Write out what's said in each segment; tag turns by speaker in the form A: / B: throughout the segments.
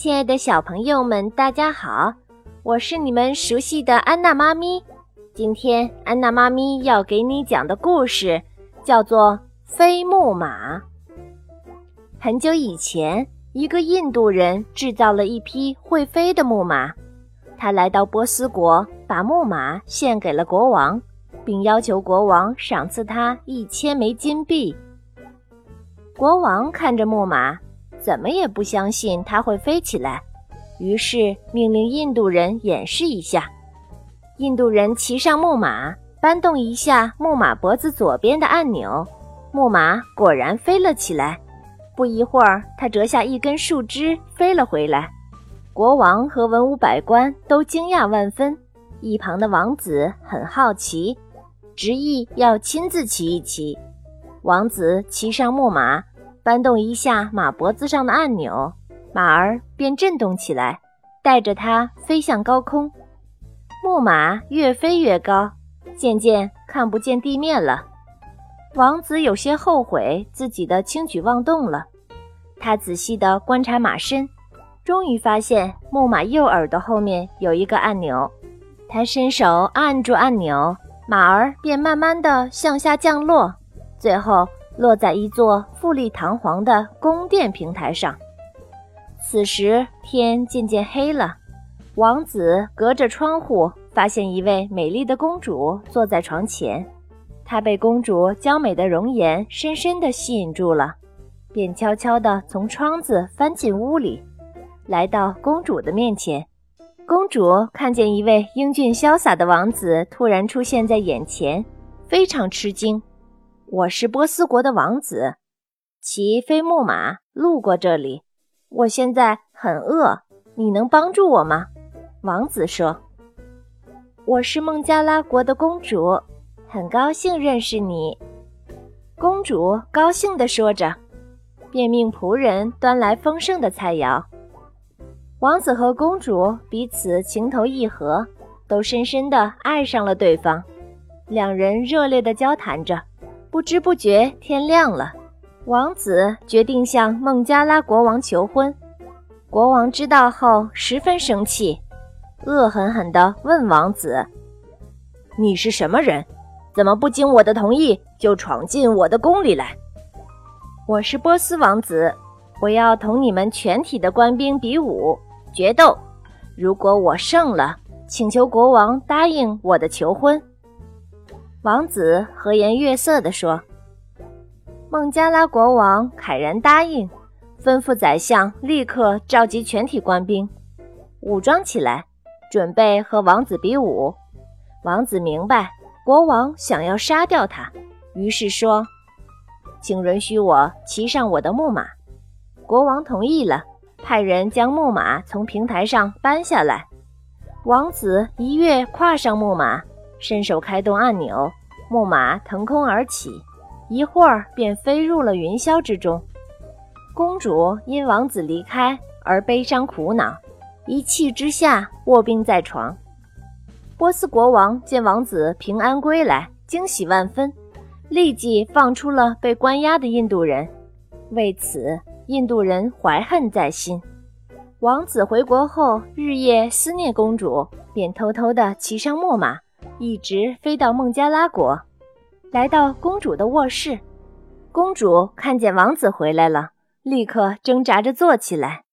A: 亲爱的小朋友们，大家好！我是你们熟悉的安娜妈咪。今天安娜妈咪要给你讲的故事叫做《飞木马》。很久以前，一个印度人制造了一匹会飞的木马。他来到波斯国，把木马献给了国王，并要求国王赏赐他一千枚金币。国王看着木马。怎么也不相信它会飞起来，于是命令印度人演示一下。印度人骑上木马，搬动一下木马脖子左边的按钮，木马果然飞了起来。不一会儿，他折下一根树枝，飞了回来。国王和文武百官都惊讶万分，一旁的王子很好奇，执意要亲自骑一骑。王子骑上木马。搬动一下马脖子上的按钮，马儿便震动起来，带着它飞向高空。木马越飞越高，渐渐看不见地面了。王子有些后悔自己的轻举妄动了。他仔细地观察马身，终于发现木马右耳朵后面有一个按钮。他伸手按住按钮，马儿便慢慢地向下降落，最后。落在一座富丽堂皇的宫殿平台上。此时天渐渐黑了，王子隔着窗户发现一位美丽的公主坐在床前。他被公主娇美的容颜深深地吸引住了，便悄悄地从窗子翻进屋里，来到公主的面前。公主看见一位英俊潇洒的王子突然出现在眼前，非常吃惊。我是波斯国的王子，骑飞木马路过这里。我现在很饿，你能帮助我吗？王子说：“我是孟加拉国的公主，很高兴认识你。”公主高兴地说着，便命仆人端来丰盛的菜肴。王子和公主彼此情投意合，都深深地爱上了对方。两人热烈地交谈着。不知不觉，天亮了。王子决定向孟加拉国王求婚。国王知道后十分生气，恶狠狠地问王子：“
B: 你是什么人？怎么不经我的同意就闯进我的宫里来？”“
A: 我是波斯王子，我要同你们全体的官兵比武决斗。如果我胜了，请求国王答应我的求婚。”王子和颜悦色地说：“孟加拉国王慨然答应，吩咐宰相立刻召集全体官兵，武装起来，准备和王子比武。”王子明白国王想要杀掉他，于是说：“请允许我骑上我的木马。”国王同意了，派人将木马从平台上搬下来。王子一跃跨上木马。伸手开动按钮，木马腾空而起，一会儿便飞入了云霄之中。公主因王子离开而悲伤苦恼，一气之下卧病在床。波斯国王见王子平安归来，惊喜万分，立即放出了被关押的印度人。为此，印度人怀恨在心。王子回国后，日夜思念公主，便偷偷地骑上木马。一直飞到孟加拉国，来到公主的卧室。公主看见王子回来了，立刻挣扎着坐起来，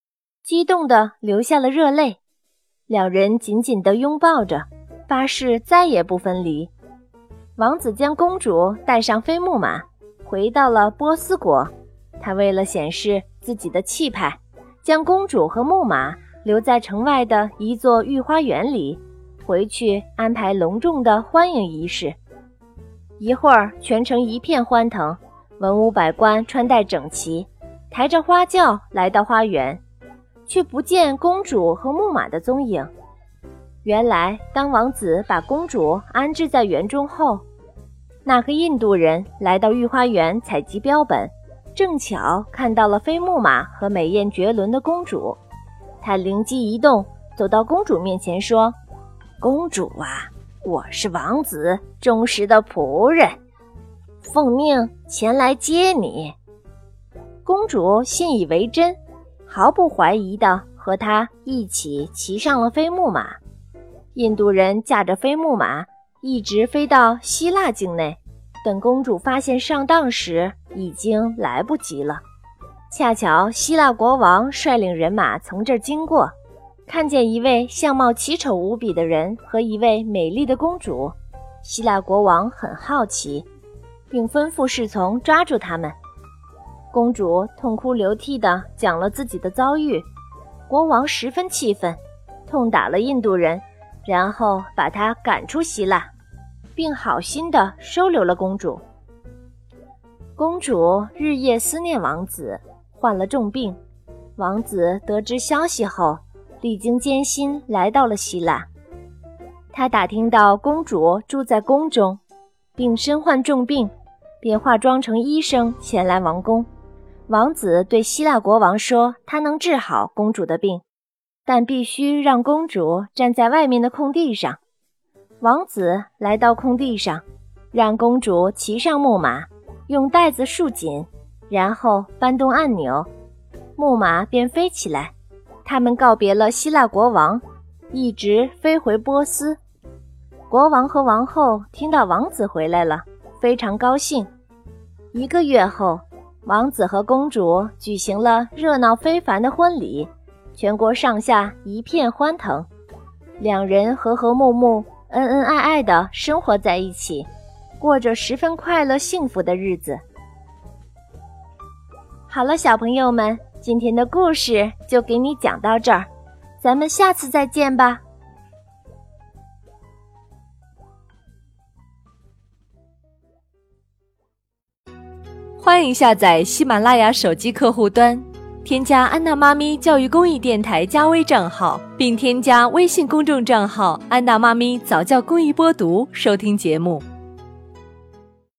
A: 激动地流下了热泪。两人紧紧地拥抱着，发誓再也不分离。王子将公主带上飞木马，回到了波斯国。他为了显示自己的气派，将公主和木马留在城外的一座御花园里。回去安排隆重的欢迎仪式。一会儿，全城一片欢腾，文武百官穿戴整齐，抬着花轿来到花园，却不见公主和木马的踪影。原来，当王子把公主安置在园中后，那个印度人来到御花园采集标本，正巧看到了飞木马和美艳绝伦的公主。他灵机一动，走到公主面前说。公主啊，我是王子忠实的仆人，奉命前来接你。公主信以为真，毫不怀疑地和他一起骑上了飞木马。印度人驾着飞木马一直飞到希腊境内。等公主发现上当时，已经来不及了。恰巧希腊国王率领人马从这儿经过，看见一位相貌奇丑无比的人和一位美丽的公主。希腊国王很好奇，并吩咐侍从抓住他们。公主痛哭流涕地讲了自己的遭遇，国王十分气愤，痛打了印度人，然后把他赶出希腊，并好心地收留了公主。公主日夜思念王子。患了重病，王子得知消息后，历经艰辛来到了希腊。他打听到公主住在宫中，并身患重病，便化妆成医生前来王宫。王子对希腊国王说：“他能治好公主的病，但必须让公主站在外面的空地上。”王子来到空地上，让公主骑上木马，用带子束紧。然后搬动按钮，木马便飞起来。他们告别了希腊国王，一直飞回波斯。国王和王后听到王子回来了，非常高兴。一个月后，王子和公主举行了热闹非凡的婚礼，全国上下一片欢腾。两人和和睦睦、恩恩爱爱地生活在一起，过着十分快乐幸福的日子。好了，小朋友们，今天的故事就给你讲到这儿，咱们下次再见吧。
C: 欢迎下载喜马拉雅手机客户端，添加安娜妈咪教育公益电台加微账号，并添加微信公众账号“安娜妈咪早教公益播读”收听节目。